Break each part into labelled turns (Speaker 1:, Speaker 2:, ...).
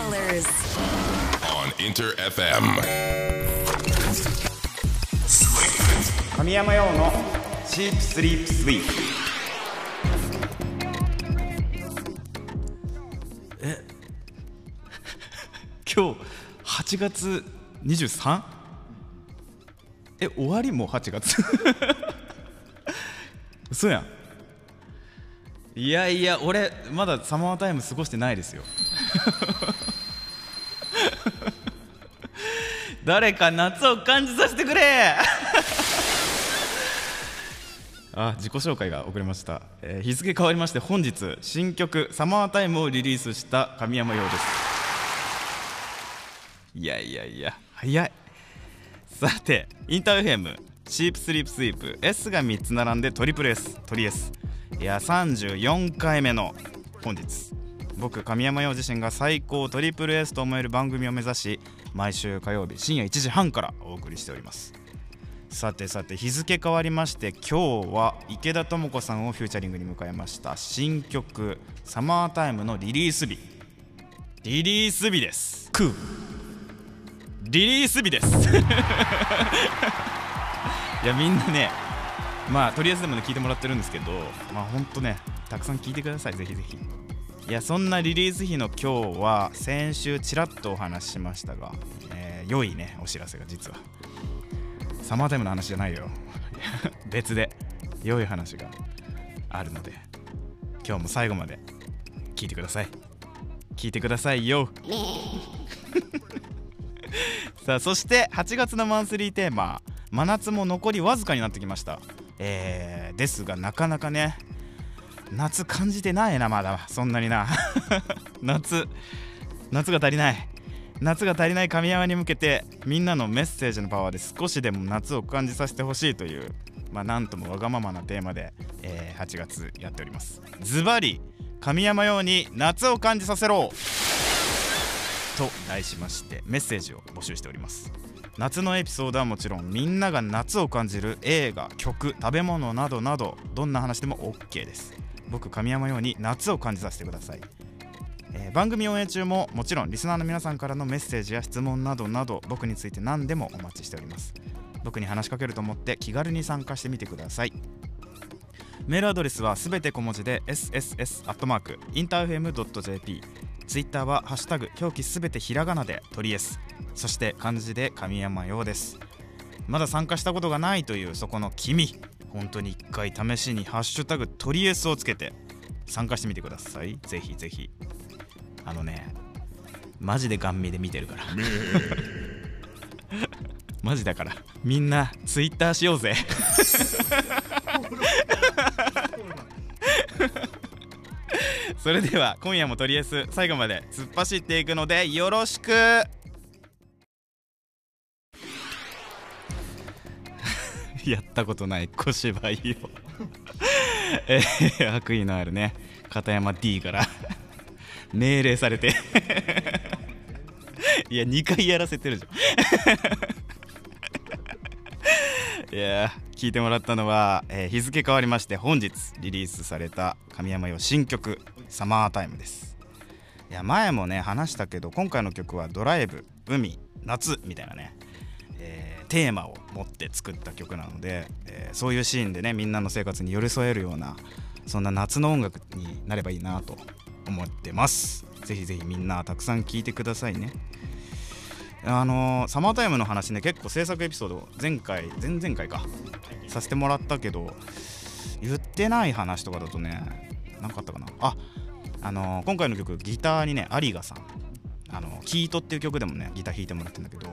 Speaker 1: colors.
Speaker 2: on Inter FM.
Speaker 3: 神山用のシープスリープスイープ
Speaker 4: 今日8月 23? え終わりもう8月？嘘やんいやいや俺まだサマータイム過ごしてないですよ 誰か夏を感じさせてくれ。あ自己紹介が遅れました、えー日付変わりまして本日新曲「サマータイム」をリリースした神山陽です。いやいやいや早い。さてインターフェムシープスリープスイープ S が3つ並んでトリプル S トリ S いや34回目の本日。僕神山陽自身が最高トリプル S と思える番組を目指し毎週火曜日深夜1時半からお送りしております。さてさて日付変わりまして今日は池田智子さんをフューチャリングに迎えました新曲「サマータイム」のリリース日。リリース日です。クーリリース日です。いやみんなねまあとりあえずでもね聞いてもらってるんですけどまあほんとねたくさん聞いてください。ぜひぜひいやそんなリリース日の今日は先週ちらっとお話ししましたが、えー良いねお知らせが実は。サマータイムの話じゃないよ。別で良い話があるので今日も最後まで聞いてください。聞いてくださいよ。さあそして8月のマンスリーテーマ真夏も残りわずかになってきました。えー、ですがなかなかね夏感じてないなまだ。そんなにな。夏。夏が足りない。夏が足りない神山に向けてみんなのメッセージのパワーで少しでも夏を感じさせてほしいというまあなんともわがままなテーマで、えー8月やっております。ズバリ神山用に夏を感じさせろ。と題しましてメッセージを募集しております。夏のエピソードはもちろんみんなが夏を感じる映画曲食べ物などなどどんな話でも OK です。僕神山用に夏を感じさせてください。えー番組応援中ももちろんリスナーの皆さんからのメッセージや質問などなど僕について何でもお待ちしております。僕に話しかけると思って気軽に参加してみてください。メールアドレスはすべて小文字で sss.interfm.jp ツイッターは「ハッシュタグ表記すべてひらがな」で「トリエス」そして漢字で神山用です。まだ参加したことがないというそこの君。本当に一回試しに「ハッシュタグトリエス」をつけて参加してみてください。ぜひぜひ。あのねマジでガン見で見てるから。マジだから。みんなツイッターしようぜ。それでは今夜もとりあえず最後まで突っ走っていくのでよろしくったことない小芝居を。えー悪意のあるね。片山 D から。命令されて。いや2回やらせてるじゃん。いや聞いてもらったのは、えー日付変わりまして本日リリースされた神山用新曲「サマータイム」です。いや前もね話したけど今回の曲はドライブ海夏みたいなね、テーマを持って作った曲なので、えーそういうシーンでねみんなの生活に寄り添えるようなそんな夏の音楽になればいいなと思ってます。ぜひぜひみんなたくさん聴いてくださいね。あのーサマータイムの話ね結構制作エピソード前回前々回かさせてもらったけど言ってない話とかだとね何かあったかな。ああのー今回の曲ギターにね有賀さん。あのキートっていう曲でもねギター弾いてもらってるんだけど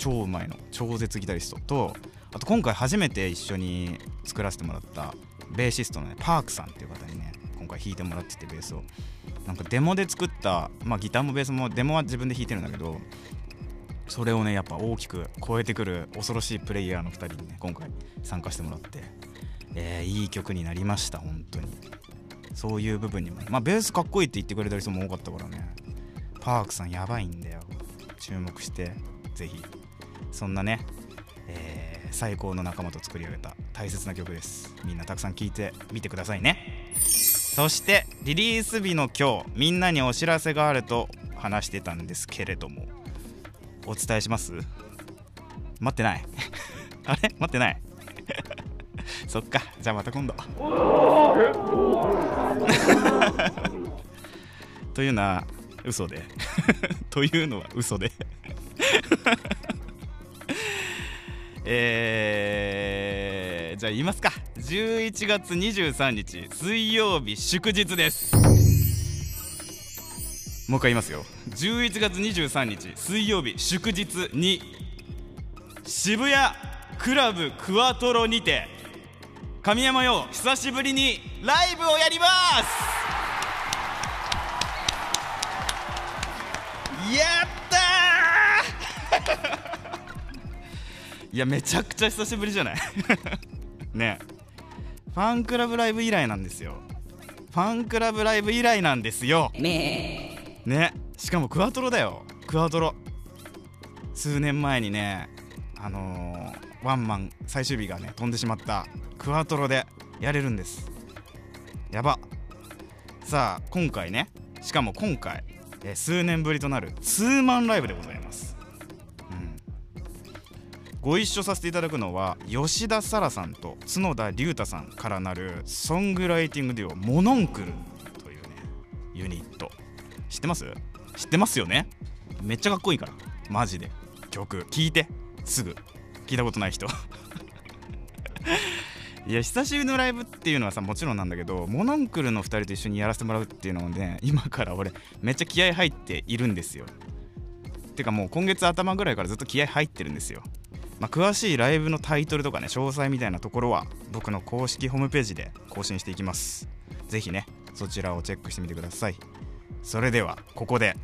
Speaker 4: 超うまいの。超絶ギタリストとあと今回初めて一緒に作らせてもらったベーシストのねパークさんっていう方にね今回弾いてもらっててベースを。なんかデモで作った、まあ、ギターもベースもデモは自分で弾いてるんだけどそれをねやっぱ大きく超えてくる恐ろしいプレイヤーの2人にね今回参加してもらって、えーいい曲になりました本当に。そういう部分にもまあベースかっこいいって言ってくれた人も多かったからね。パークさんやばいんだよ。注目してぜひ。そんなね、えー最高の仲間と作り上げた大切な曲です。みんなたくさん聴いてみてくださいね。そしてリリース日の今日みんなにお知らせがあると話してたんですけれどもお伝えします？待ってない。あれ？待ってない。そっか。じゃあまた今度。というのは嘘で。というのは嘘で。えー、じゃあ言いますか。11月23日水曜日祝日です。もう一回言いますよ。11月23日水曜日祝日に渋谷クラブクワトロにて神山よ久しぶりにライブをやります。やったー！いやめちゃくちゃ久しぶりじゃない？ねファンクラブライブ以来なんですよ。ファンクラブライブ以来なんですよ。ねしかもクワトロだよ。クワトロ。数年前にねあのーワンマン最終日がね飛んでしまった。クワトロでやれるんです。やば。さあ今回ね。しかも今回、えー数年ぶりとなるツーマンライブでございます、うん、ご一緒させていただくのは吉田沙羅さんと角田龍太さんからなるソングライティングデュオモノンクルというねユニット。知ってます？知ってますよね？めっちゃかっこいいから。マジで。曲聴いて。すぐ。聞いたことない人。いや久しぶりのライブっていうのはさもちろんなんだけどモノンクルの2人と一緒にやらせてもらうっていうのもね今から俺めっちゃ気合入っているんですよ。てかもう今月頭ぐらいからずっと気合入ってるんですよ。まあ、詳しいライブのタイトルとかね詳細みたいなところは僕の公式ホームページで更新していきます。是非ねそちらをチェックしてみてください。それではここで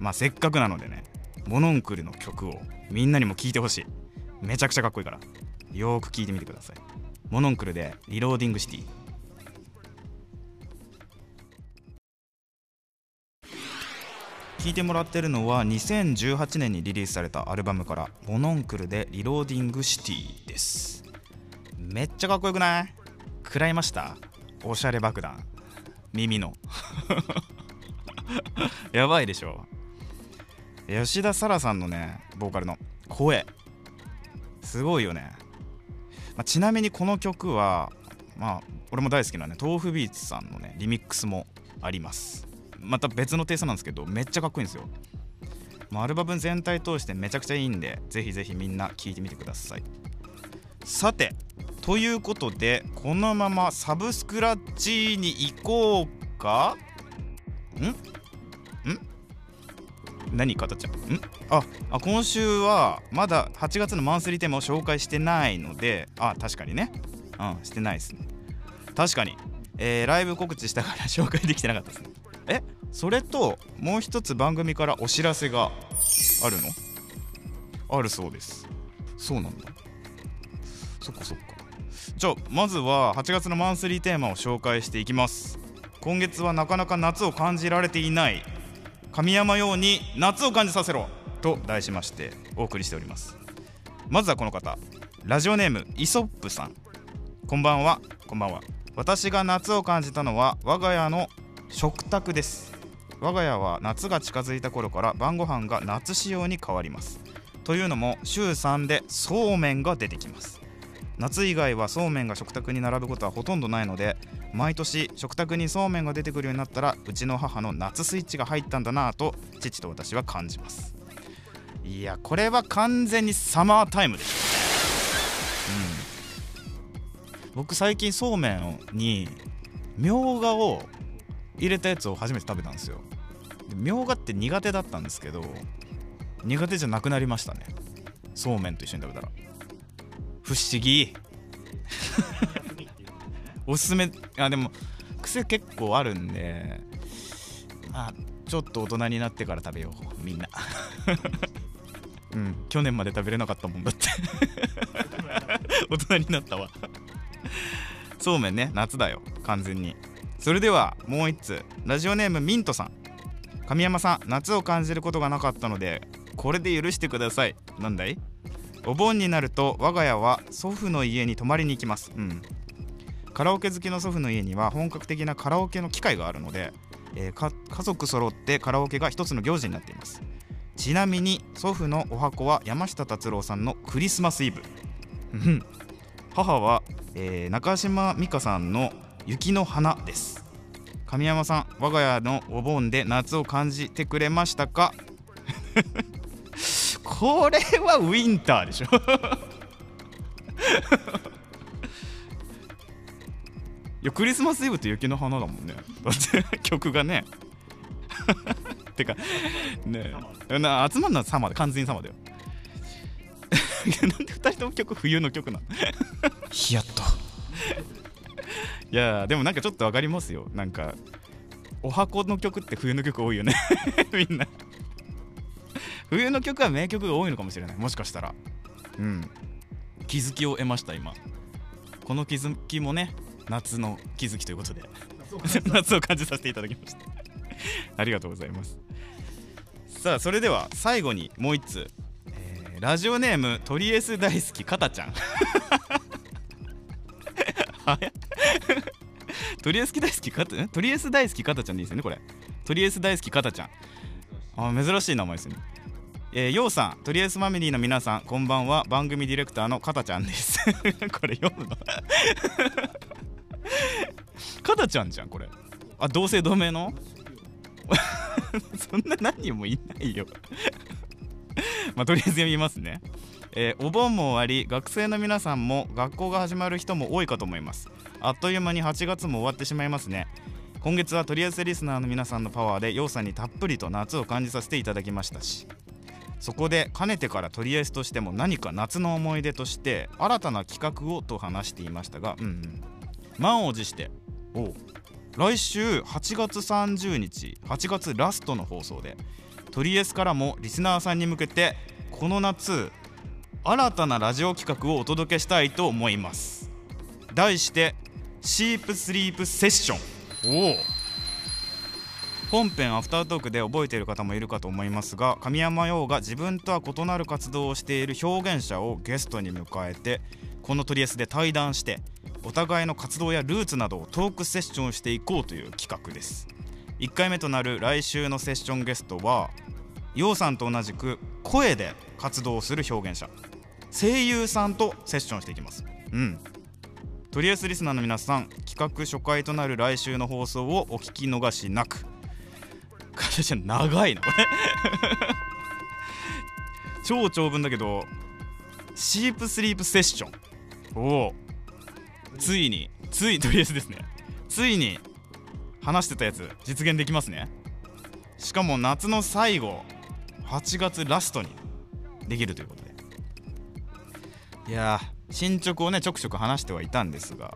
Speaker 4: まあせっかくなのでねモノンクルの曲をみんなにも聴いてほしい。めちゃくちゃかっこいいからよーく聴いてみてください。モノンクルで Reloading City。聴いてもらってるのは2018年にリリースされたアルバムから「モノンクルで Reloading City」です。めっちゃかっこよくない？食らいました。おしゃれ爆弾。耳の。やばいでしょ。吉田沙羅さんのねボーカルの声。すごいよね、まあちなみにこの曲はまあ俺も大好きなね豆腐ビーツさんのねリミックスもあります。また別のテイストなんですけどめっちゃかっこいいんですよ。もうアルバム全体通してめちゃくちゃいいんでぜひぜひみんな聴いてみてください。さてということでこのままサブスクラッチに行こうか？ん？ん？何かたちゃん？んああ今週はまだ8月のマンスリーテーマを紹介してないのであ確かにね。うんしてないですね。確かに、えーライブ告知したから 紹介できてなかったですね。えそれともう一つ番組からお知らせがあるの？あるそうです。そうなんだ。そっかそっか。じゃあまずは8月のマンスリーテーマを紹介していきます。今月はなかなか夏を感じられていない神山用に夏を感じさせろと題しましてお送りしております。まずはこの方。ラジオネームイソップさん。こんばんは。こんばんは。私が夏を感じたのは我が家の食卓です。我が家は夏が近づいた頃から晩ご飯が夏仕様に変わります。というのも週3でそうめんが出てきます。夏以外はそうめんが食卓に並ぶことはほとんどないので毎年食卓にそうめんが出てくるようになったらうちの母の夏スイッチが入ったんだなぁと父と私は感じます。いやこれは完全にサマータイムです。うん。僕最近そうめんにみょうがを入れたやつを初めて食べたんですよ。でみょうがって苦手だったんですけど苦手じゃなくなりましたね。そうめんと一緒に食べたら。不思議。おすすめあでも癖結構あるんでまあちょっと大人になってから食べようみんな。うん去年まで食べれなかったもんだって。大人になったわ。そうめんね夏だよ完全にそれではもう一つラジオネームミントさん。神山さん夏を感じることがなかったのでこれで許してください。なんだい？お盆になると我が家は祖父の家に泊まりに行きます。うん。カラオケ好きの祖父の家には本格的なカラオケの機械があるのでえーか家族揃ってカラオケが一つの行事になっています。ちなみに祖父のお箱は山下達郎さんのクリスマスイブ。母は、えー中島美嘉さんの雪の花です。神山さん我が家のお盆で夏を感じてくれましたか？これはウィンターでしょ。いやクリスマスイブって雪の花だもんね。だって曲がね。てかねな集まるのはサマーで完全にサマーだよ。なんで2人とも曲冬の曲なの？ヒヤッと。いやでもなんかちょっと分かりますよ。なんかお箱の曲って冬の曲多いよね。みんな。冬の曲は名曲が多いのかもしれない。もしかしたら。うん。気づきを得ました今。この気づきもね夏の気づきということで。夏を感じさせていただきました。ありがとうございます。さあそれでは最後にもう一つ、えーラジオネームトリエス大好きかたちゃん。は やトリエス大好きかたんトリエス大好きかたちゃんでいいですよねこれトリエス大好きかたちゃんあ珍しい名前ですねえー、ようさん、トリエスファミリーの皆さん、こんばんは。番組ディレクターのかたちゃんです。これ読むの？かたちゃんじゃん、これ。あ、同姓同名の？そんな何人もいないよ。まあ、とりあえず読みますね。えーお盆も終わり、学生の皆さんも学校が始まる人も多いかと思います。あっという間に8月も終わってしまいますね。今月はとりあえずリスナーの皆さんのパワーで、ようさんにたっぷりと夏を感じさせていただきましたし、そこでかねてからとりあえずとしても何か夏の思い出として新たな企画をと話していましたが、うんうん、満を持しておう。来週8月30日8月ラストの放送でトリエスからもリスナーさんに向けてこの夏新たなラジオ企画をお届けしたいと思います。題してシープスリープセッションおお本編アフタートークで覚えている方もいるかと思いますが神山陽が自分とは異なる活動をしている表現者をゲストに迎えてこのトリエスで対談してお互いの活動やルーツなどをトークセッションしていこうという企画です。1回目となる来週のセッションゲストは陽さんと同じく声で活動する表現者声優さんとセッションしていきます。うんトリエスリスナーの皆さん企画初回となる来週の放送をお聞き逃しなく。長いなこれ。超長文だけどシープスリープセッションおおついについとりあえずですね。ついに話してたやつ実現できますね。しかも夏の最後8月ラストにできるということで。いやー進捗をねちょくちょく話してはいたんですが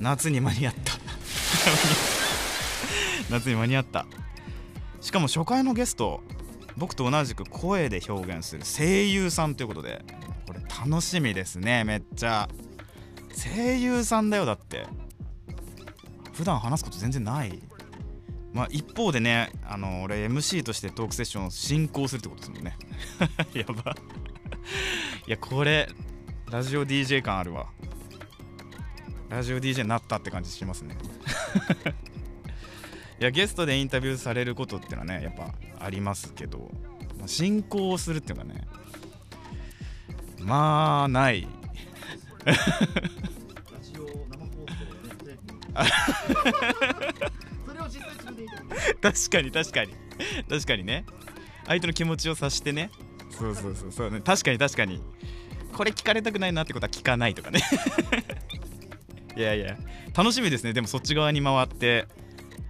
Speaker 4: 夏に間に合った。夏に間に合った。しかも初回のゲスト僕と同じく声で表現する声優さんということでこれ楽しみですねめっちゃ。声優さんだよだって。普段話すこと全然ない。まあ一方でねあの俺 MC としてトークセッションを進行するってことですもんね。やば。いやこれラジオ DJ 感あるわ。ラジオ DJ になったって感じしますね。いやゲストでインタビューされることっていうのはねやっぱありますけど、まあ進行をするっていうのはねまあない。確かに確かに。確かにね。相手の気持ちを察してね。そうそうそう。そうね。確かに確かにこれ聞かれたくないなってことは聞かないとかね。いやいや。楽しみですね。でもそっち側に回って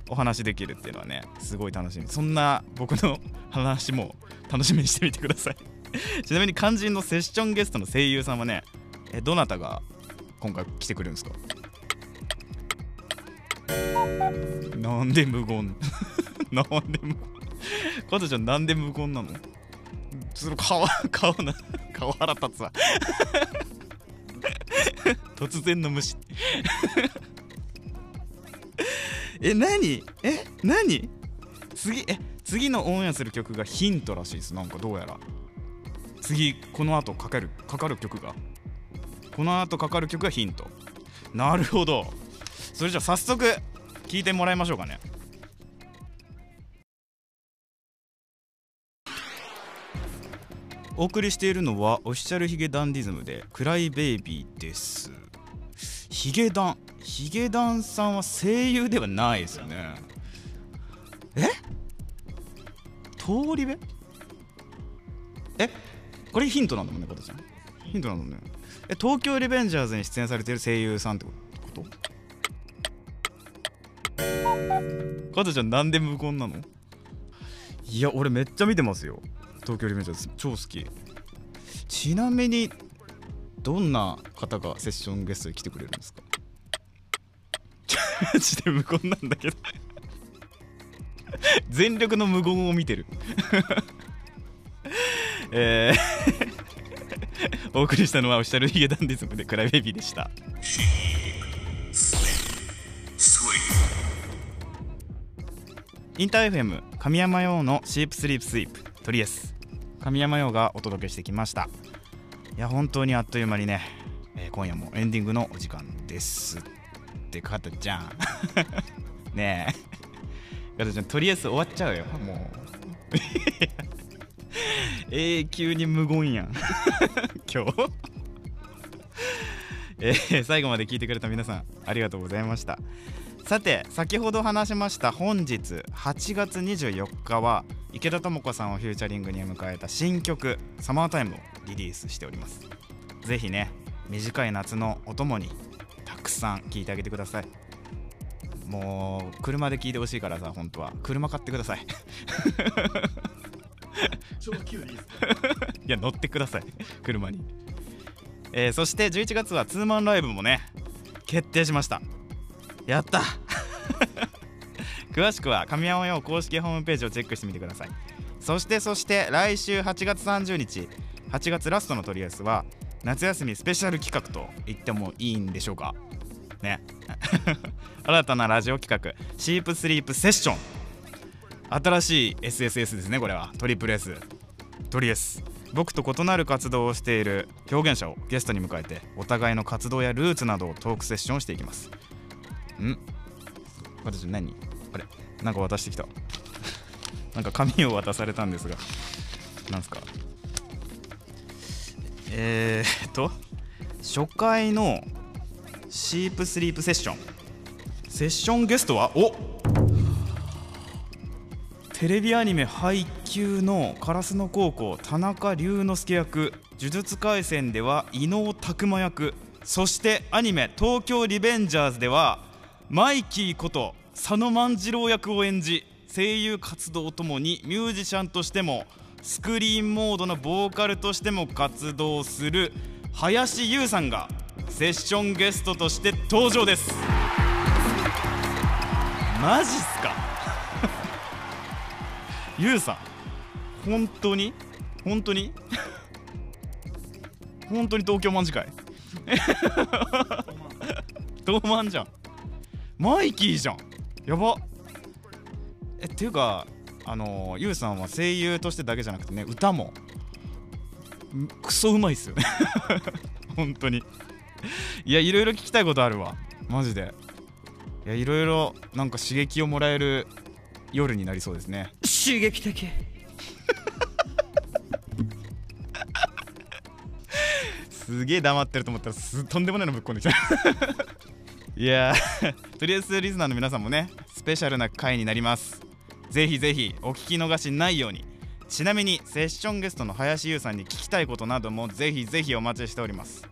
Speaker 4: お話できるっていうのはねすごい楽しみ。そんな僕の話も楽しみにしてみてください。ちなみに肝心のセッションゲストの声優さんはねえどなたが今回来てくれるんですか？なんで無言？なんで無言？加藤ちゃんなんで無言なの？その顔顔な顔腹立つわ。突然の無視え何？え何？次え次のオンエアする曲がヒントらしいです。なんかどうやら。次この後かかるかかる曲が。この後かかる曲がヒント。なるほど。それじゃあ早速聞いてもらいましょうかね。お送りしているのはオフィシャルヒゲダンディズムで「クライベイビー」です。ヒゲダンヒゲダンさんは声優ではないですよね。え？通り部？え？これヒントなんだもんね加トちゃん。ヒントなんだもんね。え東京リベンジャーズに出演されてる声優さんってこと？加トちゃんなんで無言なの？いや俺めっちゃ見てますよ。東京リベンジャーズ超好き。ちなみにどんな方がセッションゲストに来てくれるんですか？マジで無言なんだけど。全力の無言を見てる。えー お送りしたのはオフィシャルヒゲダンディズムでクライベイビーでした。インター FM 神山用のシープスリープスイープトリエス。神山用がお届けしてきました。いや本当にあっという間にね、えー今夜もエンディングのお時間です。って加トちゃん。ねえ。加トちゃんとりあえず終わっちゃうよ。もう。永久に無言やん。今日。えー最後まで聞いてくれた皆さんありがとうございました。さて先ほど話しました本日8月24日は池田智子さんをフューチャリングに迎えた新曲「サマータイム」をリリースしております。ぜひね短い夏のお供にたくさん聴いてあげてください。もう車で聴いてほしいからさ本当は。車買ってください。
Speaker 1: い
Speaker 4: や乗ってください。車に、えーそして11月はツーマンライブもね決定しましたやった。詳しくは神山用公式ホームページをチェックしてみてください。そしてそして来週8月30日8月ラストのトリエスは夏休みスペシャル企画と言ってもいいんでしょうか。ね。新たなラジオ企画シープスリープセッション。新しい SSS ですねこれは。トリプル S トリエス。僕と異なる活動をしている表現者をゲストに迎えてお互いの活動やルーツなどをトークセッションしていきます。ん？私何？あれ？なんか渡してきた。なんか紙を渡されたんですが。なんすか？えー、っと初回のシープスリープセッション。セッションゲストはお！テレビアニメ配給の烏野高校田中龍之介役。呪術廻戦では伊能拓磨役。そしてアニメ「東京リベンジャーズ」ではマイキーこと佐野万次郎役を演じ声優活動ともにミュージシャンとしてもスクリーンモードのボーカルとしても活動する林優さんがセッションゲストとして登場です。マジっすか？ゆうさん本当に？本当に？本当に東京卍会？東卍じゃん。マイキーじゃん。やば。えっていうかあのゆうさんは声優としてだけじゃなくてね歌も。んクソうまいっすよ。ね 本当に。いやいろいろ聞きたいことあるわ。マジで。いやいろいろなんか刺激をもらえる夜になりそうですね。
Speaker 5: 刺激的。
Speaker 4: すげえ黙ってると思ったらすとんでもないのぶっこんできたいやーとりあえずリスナーの皆さんもねスペシャルな回になります。ぜひぜひお聞き逃しないように。ちなみにセッションゲストの林優さんに聞きたいことなどもぜひぜひお待ちしております。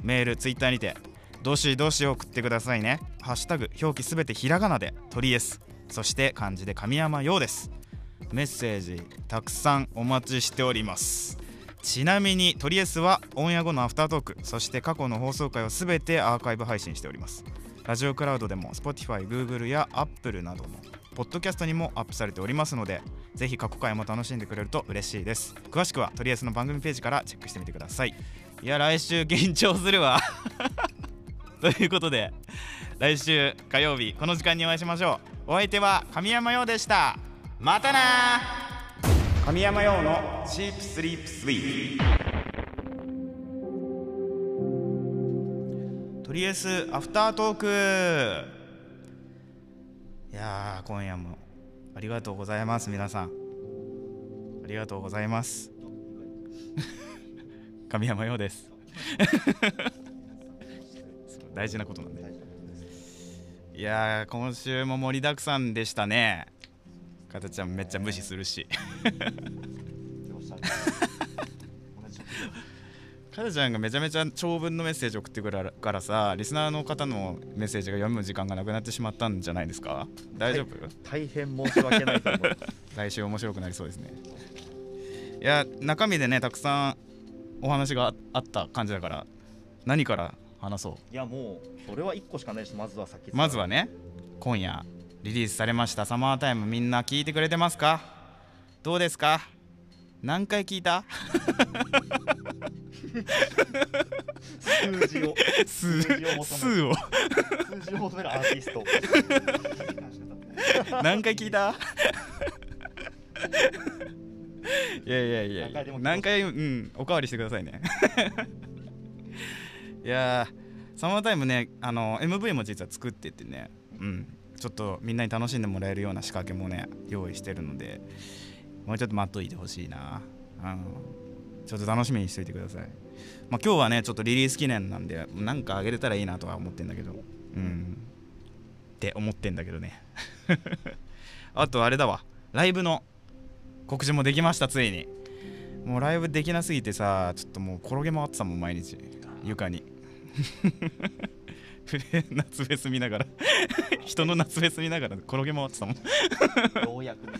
Speaker 4: メールツイッターにてどしどし送ってくださいね。ハッシュタグ表記すべてひらがなで「トリエス」そして漢字で神山陽です。メッセージたくさんお待ちしております。ちなみにトリエスはオンエア後のアフタートークそして過去の放送回をすべてアーカイブ配信しております。ラジオクラウドでも Spotify、Google や Apple などのポッドキャストにもアップされておりますのでぜひ過去回も楽しんでくれると嬉しいです。詳しくはトリエスの番組ページからチェックしてみてください。いや来週緊張するわ。ということで来週火曜日この時間にお会いしましょう。お相手は神山陽でした。またな
Speaker 3: 神山用のチープスリープスイー
Speaker 4: とりあえずアフタートーク。いやー今夜も。ありがとうございます皆さん。ありがとうございます。神山陽です。大事なことなんで。いやー今週も盛りだくさんでしたね。かたちゃんめっちゃ無視するし。かたちゃんがめちゃめちゃ長文のメッセージ送ってくるからさリスナーの方のメッセージが読む時間がなくなってしまったんじゃないですか？大丈夫、
Speaker 1: 業大変申し訳ないと思います
Speaker 4: 来週面白くなりそうですね。いや中身でねたくさんお話がああった感じだから何から話そう？
Speaker 1: いやもうそれは1個しかないしまずはさっき
Speaker 4: まずはね今夜リリースされましたサマータイムみんな聞いてくれてますか？どうですか？何回聞いた？
Speaker 1: 数字を。
Speaker 4: 数
Speaker 1: 数字を
Speaker 4: 数を。
Speaker 1: 数字を求めるアーティスト。
Speaker 4: 何回聞いた？いやいやいや。
Speaker 1: 何回
Speaker 4: うんおかわりしてくださいね。いやーサマータイムねあの MV も実は作っててね。うん。ちょっとみんなに楽しんでもらえるような仕掛けもね用意してるのでもうちょっと待っといてほしいな。うんちょっと楽しみにしておいてください。まあ今日はねちょっとリリース記念なんでなんかあげれたらいいなとは思ってんだけど。うん。って思ってんだけどね。あとあれだわ。ライブの告知もできましたついに。もうライブできなすぎてさちょっともう転げ回ってたもん毎日。床に。夏フェス見ながら。人の夏フェス見ながら転げ回ってたもん。
Speaker 1: ようやくね。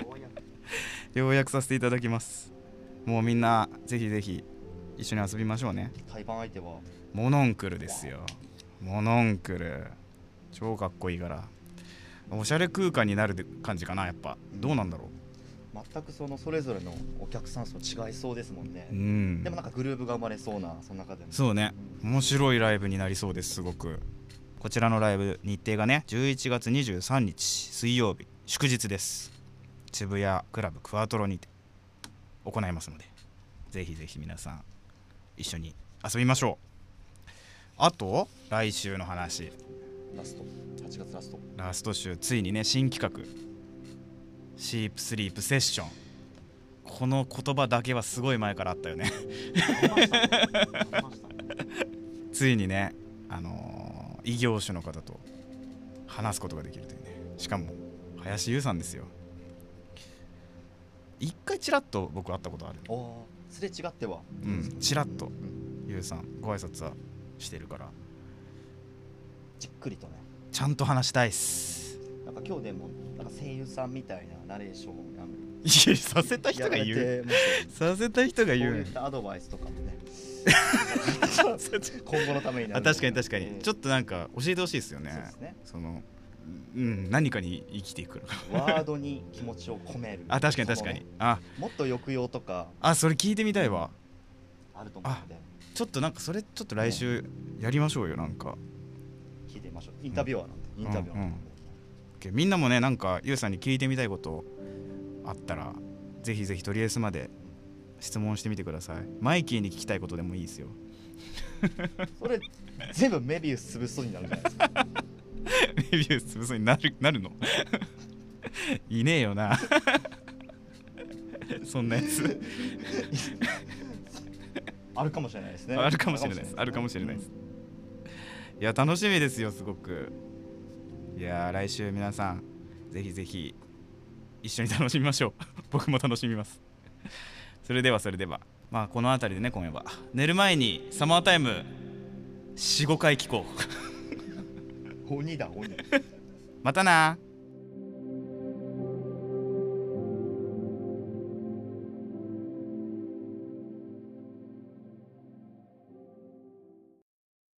Speaker 1: ようやく
Speaker 4: ようやくさせていただきますもうみんなぜひぜひ一緒に遊びましょうね。
Speaker 1: 対バン相手は？
Speaker 4: モノンクルですよ。モノンクル。超かっこいいから。おしゃれ空間になる感じかなやっぱ。どうなんだろ
Speaker 1: 全くそのそれぞれのお客さん層違いそうですもんね。
Speaker 4: ううん。
Speaker 1: でもなんかグルーヴが生まれそうなその中でも
Speaker 4: そうね。面白いライブになりそうですすごく。こちらのライブ日程がね11月23日水曜日祝日です。渋谷クラブクワトロにて行いますのでぜひぜひ皆さん一緒に遊びましょう。あと来週の話。
Speaker 1: ラスト。8月ラスト。
Speaker 4: ラスト週ついにね新企画。シープスリープセッション。この言葉だけはすごい前からあったよね。ついにねあのー異業種の方と話すことができるというね。しかも林優さんですよ一回ちらっと僕会ったことある。
Speaker 1: おおすれ違っては。
Speaker 4: うんちらっと。優さんご挨拶はしてるから。
Speaker 1: じっくりとね。
Speaker 4: ちゃんと話したいっす。
Speaker 1: なんか今日でもなんか声優さんみたいなナレーションをあの
Speaker 4: いやさせた人が言う。させた人が
Speaker 1: こう
Speaker 4: 言
Speaker 1: いうったアドバイスとかもね。今後のためになる
Speaker 4: あ確かに確かに、
Speaker 1: えー
Speaker 4: ちょっとなんか教えてほしいですよね。
Speaker 1: そうですね。
Speaker 4: そのうん何かに生きていくの。か
Speaker 1: ワードに気持ちを込める。
Speaker 4: あ確かに確かに。
Speaker 1: ね
Speaker 4: あ。
Speaker 1: もっと抑揚とか。
Speaker 4: あそれ聞いてみたいわ。
Speaker 1: あると思うので。
Speaker 4: ちょっとなんかそれちょっと来週やりましょうよなんか。
Speaker 1: 聞いてみましょう。インタビュアーなんで、インタビュアーなんで、
Speaker 4: OK みんなもねなんかゆうさんに聞いてみたいことあったらぜひぜひとりあえずまで質問してみてください。マイキーに聞きたいことでもいいですよ。
Speaker 1: それ全部メビウス潰しそうになるじゃないですか
Speaker 4: レビュー潰そうになるなるの？いねえよな。そんなやつ。
Speaker 1: あるかもしれないですね。
Speaker 4: あるかもしれないです。あるかもしれない。です。いや楽しみですよすごく。いやー来週皆さんぜひぜひ一緒に楽しみましょう。僕も楽しみます。それではそれでは。まあこの辺りでね今夜は。寝る前にサマータイム45回聞こう
Speaker 1: 鬼だ鬼。
Speaker 4: またな。